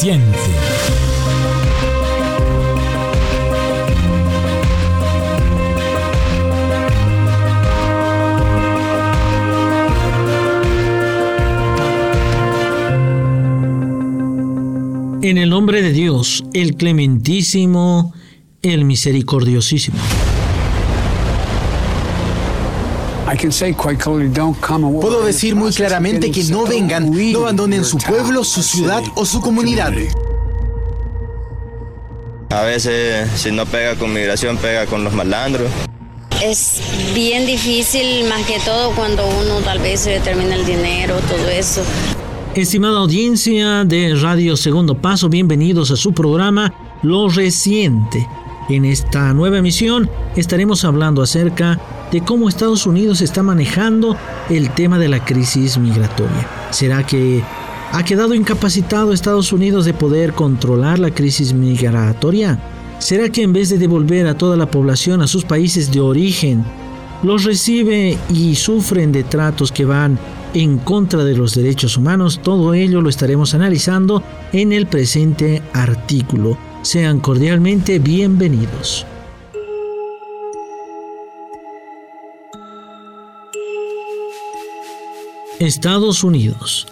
En el nombre de Dios, el clementísimo, el misericordiosísimo. Puedo decir muy claramente que no vengan, no abandonen su pueblo, su ciudad o su comunidad. A veces, si no pega con migración, pega con los malandros. Es bien difícil, más que todo cuando uno tal vez se determina el dinero, todo eso. Estimada audiencia de Radio Segundo Paso, bienvenidos a su programa Lo Reciente. En esta nueva emisión estaremos hablando acerca de cómo Estados Unidos está manejando el tema de la crisis migratoria. ¿Será que ha quedado incapacitado Estados Unidos de poder controlar la crisis migratoria? ¿Será que en vez de devolver a toda la población a sus países de origen, los recibe y sufren de tratos que van en contra de los derechos humanos. Todo ello lo estaremos analizando en el presente artículo. Sean cordialmente bienvenidos. Estados Unidos.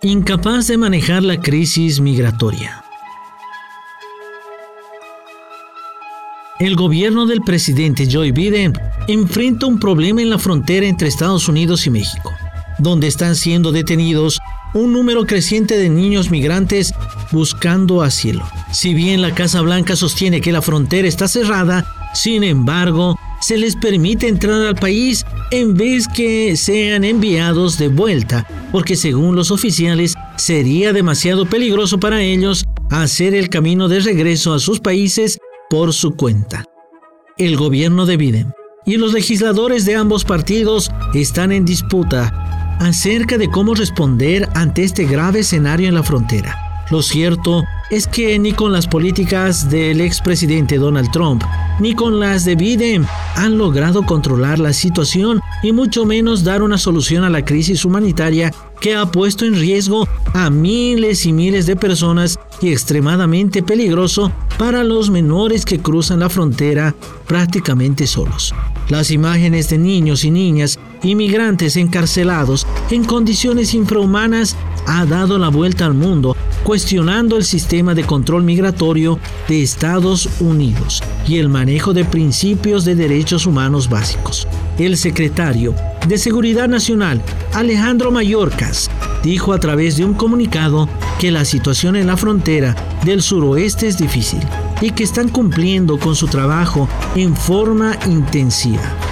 Incapaz de manejar la crisis migratoria. El gobierno del presidente Joe Biden enfrenta un problema en la frontera entre Estados Unidos y México donde están siendo detenidos un número creciente de niños migrantes buscando asilo. Si bien la Casa Blanca sostiene que la frontera está cerrada, sin embargo, se les permite entrar al país en vez que sean enviados de vuelta, porque según los oficiales sería demasiado peligroso para ellos hacer el camino de regreso a sus países por su cuenta. El gobierno de Biden y los legisladores de ambos partidos están en disputa acerca de cómo responder ante este grave escenario en la frontera. Lo cierto es que ni con las políticas del expresidente Donald Trump, ni con las de Biden han logrado controlar la situación y mucho menos dar una solución a la crisis humanitaria que ha puesto en riesgo a miles y miles de personas y extremadamente peligroso para los menores que cruzan la frontera prácticamente solos. Las imágenes de niños y niñas inmigrantes encarcelados en condiciones infrahumanas ha dado la vuelta al mundo, cuestionando el sistema de control migratorio de Estados Unidos y el manejo de principios de derechos humanos básicos. El secretario de Seguridad Nacional, Alejandro Mayorkas, dijo a través de un comunicado que la situación en la frontera del suroeste es difícil y que están cumpliendo con su trabajo en forma intensiva.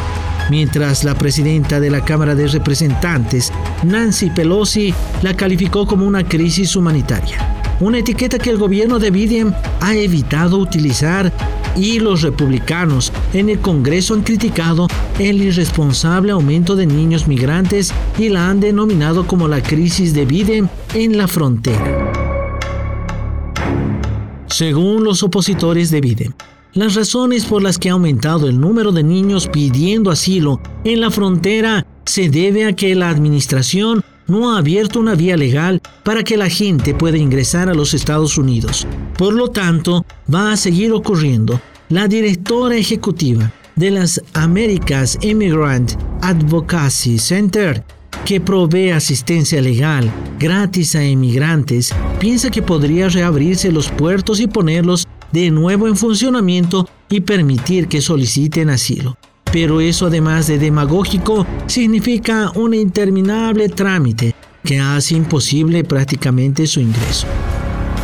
Mientras la presidenta de la Cámara de Representantes, Nancy Pelosi, la calificó como una crisis humanitaria, una etiqueta que el gobierno de Biden ha evitado utilizar y los republicanos en el Congreso han criticado el irresponsable aumento de niños migrantes y la han denominado como la crisis de Biden en la frontera. Según los opositores de Biden, las razones por las que ha aumentado el número de niños pidiendo asilo en la frontera se debe a que la administración no ha abierto una vía legal para que la gente pueda ingresar a los Estados Unidos. Por lo tanto, va a seguir ocurriendo. La directora ejecutiva de las Americas Immigrant Advocacy Center que provee asistencia legal gratis a inmigrantes, piensa que podría reabrirse los puertos y ponerlos de nuevo en funcionamiento y permitir que soliciten asilo. Pero eso además de demagógico significa un interminable trámite que hace imposible prácticamente su ingreso.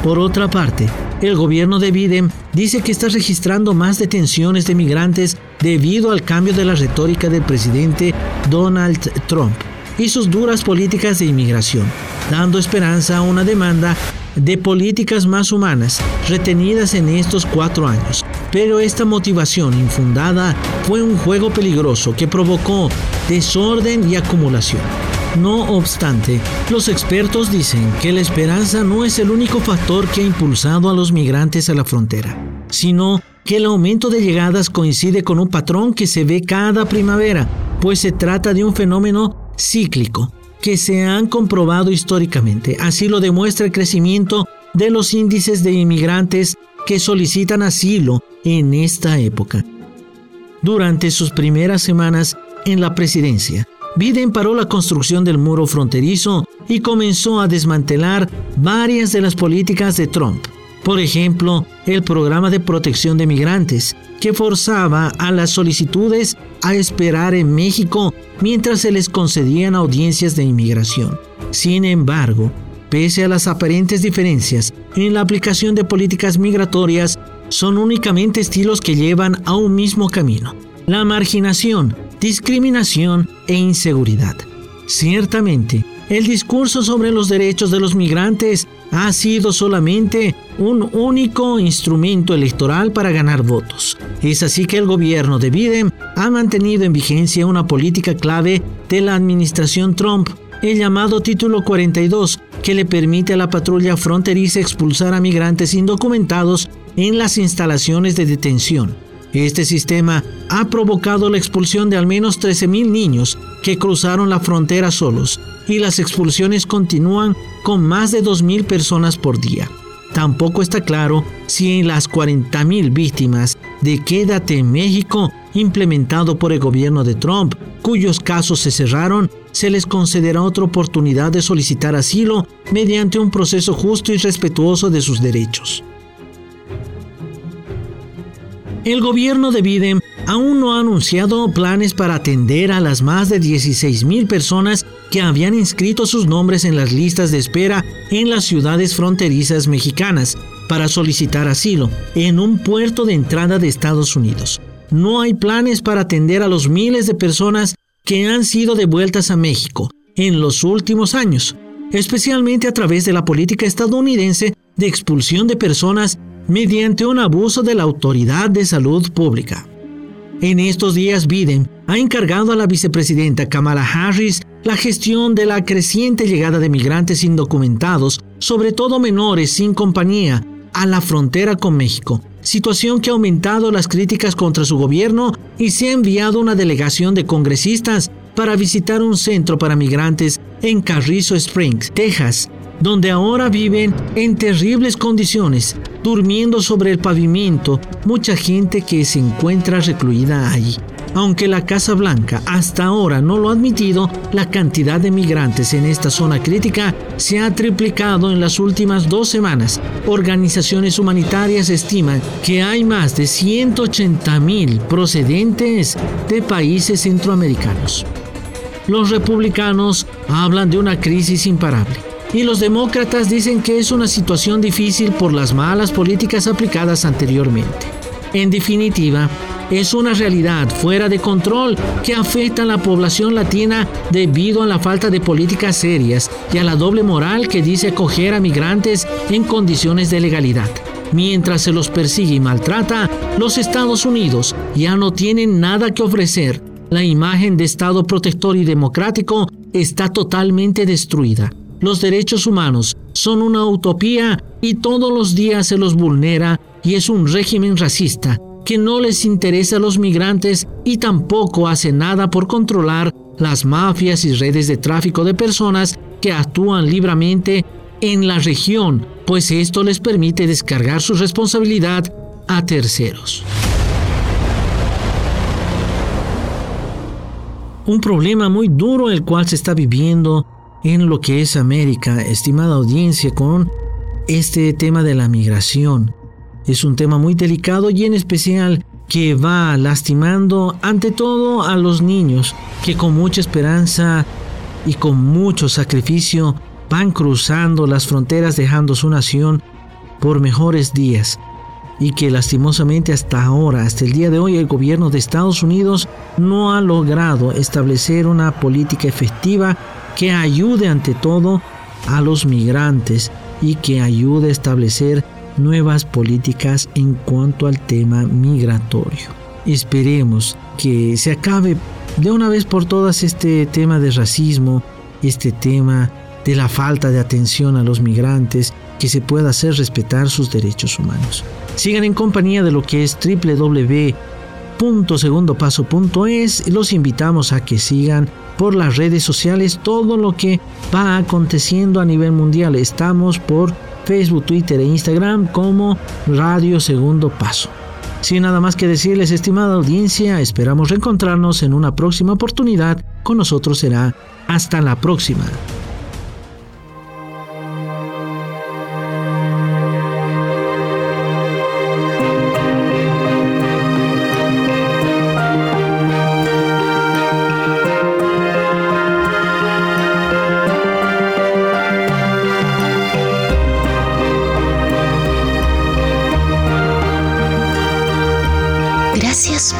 Por otra parte, el gobierno de Biden dice que está registrando más detenciones de migrantes debido al cambio de la retórica del presidente Donald Trump y sus duras políticas de inmigración, dando esperanza a una demanda de políticas más humanas retenidas en estos cuatro años. Pero esta motivación infundada fue un juego peligroso que provocó desorden y acumulación. No obstante, los expertos dicen que la esperanza no es el único factor que ha impulsado a los migrantes a la frontera, sino que el aumento de llegadas coincide con un patrón que se ve cada primavera, pues se trata de un fenómeno cíclico que se han comprobado históricamente. Así lo demuestra el crecimiento de los índices de inmigrantes que solicitan asilo en esta época. Durante sus primeras semanas en la presidencia, Biden paró la construcción del muro fronterizo y comenzó a desmantelar varias de las políticas de Trump. Por ejemplo, el programa de protección de migrantes, que forzaba a las solicitudes a esperar en México mientras se les concedían audiencias de inmigración. Sin embargo, pese a las aparentes diferencias en la aplicación de políticas migratorias, son únicamente estilos que llevan a un mismo camino, la marginación, discriminación e inseguridad. Ciertamente, el discurso sobre los derechos de los migrantes ha sido solamente un único instrumento electoral para ganar votos. Es así que el gobierno de Biden ha mantenido en vigencia una política clave de la administración Trump, el llamado Título 42, que le permite a la patrulla fronteriza expulsar a migrantes indocumentados en las instalaciones de detención. Este sistema ha provocado la expulsión de al menos 13.000 niños que cruzaron la frontera solos y las expulsiones continúan con más de 2.000 personas por día. Tampoco está claro si en las 40.000 víctimas de Quédate en México implementado por el gobierno de Trump, cuyos casos se cerraron, se les concederá otra oportunidad de solicitar asilo mediante un proceso justo y respetuoso de sus derechos. El gobierno de Biden aún no ha anunciado planes para atender a las más de 16.000 personas que habían inscrito sus nombres en las listas de espera en las ciudades fronterizas mexicanas para solicitar asilo en un puerto de entrada de Estados Unidos. No hay planes para atender a los miles de personas que han sido devueltas a México en los últimos años, especialmente a través de la política estadounidense de expulsión de personas mediante un abuso de la autoridad de salud pública. En estos días, Biden ha encargado a la vicepresidenta Kamala Harris la gestión de la creciente llegada de migrantes indocumentados, sobre todo menores sin compañía, a la frontera con México, situación que ha aumentado las críticas contra su gobierno y se ha enviado una delegación de congresistas para visitar un centro para migrantes en Carrizo Springs, Texas, donde ahora viven en terribles condiciones, durmiendo sobre el pavimento, mucha gente que se encuentra recluida allí. Aunque la Casa Blanca hasta ahora no lo ha admitido, la cantidad de migrantes en esta zona crítica se ha triplicado en las últimas dos semanas. Organizaciones humanitarias estiman que hay más de 180 mil procedentes de países centroamericanos. Los republicanos hablan de una crisis imparable y los demócratas dicen que es una situación difícil por las malas políticas aplicadas anteriormente. En definitiva, es una realidad fuera de control que afecta a la población latina debido a la falta de políticas serias y a la doble moral que dice acoger a migrantes en condiciones de legalidad. Mientras se los persigue y maltrata, los Estados Unidos ya no tienen nada que ofrecer. La imagen de Estado protector y democrático está totalmente destruida. Los derechos humanos son una utopía y todos los días se los vulnera y es un régimen racista que no les interesa a los migrantes y tampoco hace nada por controlar las mafias y redes de tráfico de personas que actúan libremente en la región, pues esto les permite descargar su responsabilidad a terceros. Un problema muy duro el cual se está viviendo en lo que es América, estimada audiencia, con este tema de la migración. Es un tema muy delicado y en especial que va lastimando ante todo a los niños que con mucha esperanza y con mucho sacrificio van cruzando las fronteras dejando su nación por mejores días y que lastimosamente hasta ahora, hasta el día de hoy, el gobierno de Estados Unidos no ha logrado establecer una política efectiva que ayude ante todo a los migrantes y que ayude a establecer nuevas políticas en cuanto al tema migratorio. Esperemos que se acabe de una vez por todas este tema de racismo, este tema de la falta de atención a los migrantes, que se pueda hacer respetar sus derechos humanos. Sigan en compañía de lo que es www.segundopaso.es y los invitamos a que sigan por las redes sociales todo lo que va aconteciendo a nivel mundial. Estamos por Facebook, Twitter e Instagram como Radio Segundo Paso. Sin nada más que decirles, estimada audiencia, esperamos reencontrarnos en una próxima oportunidad. Con nosotros será hasta la próxima.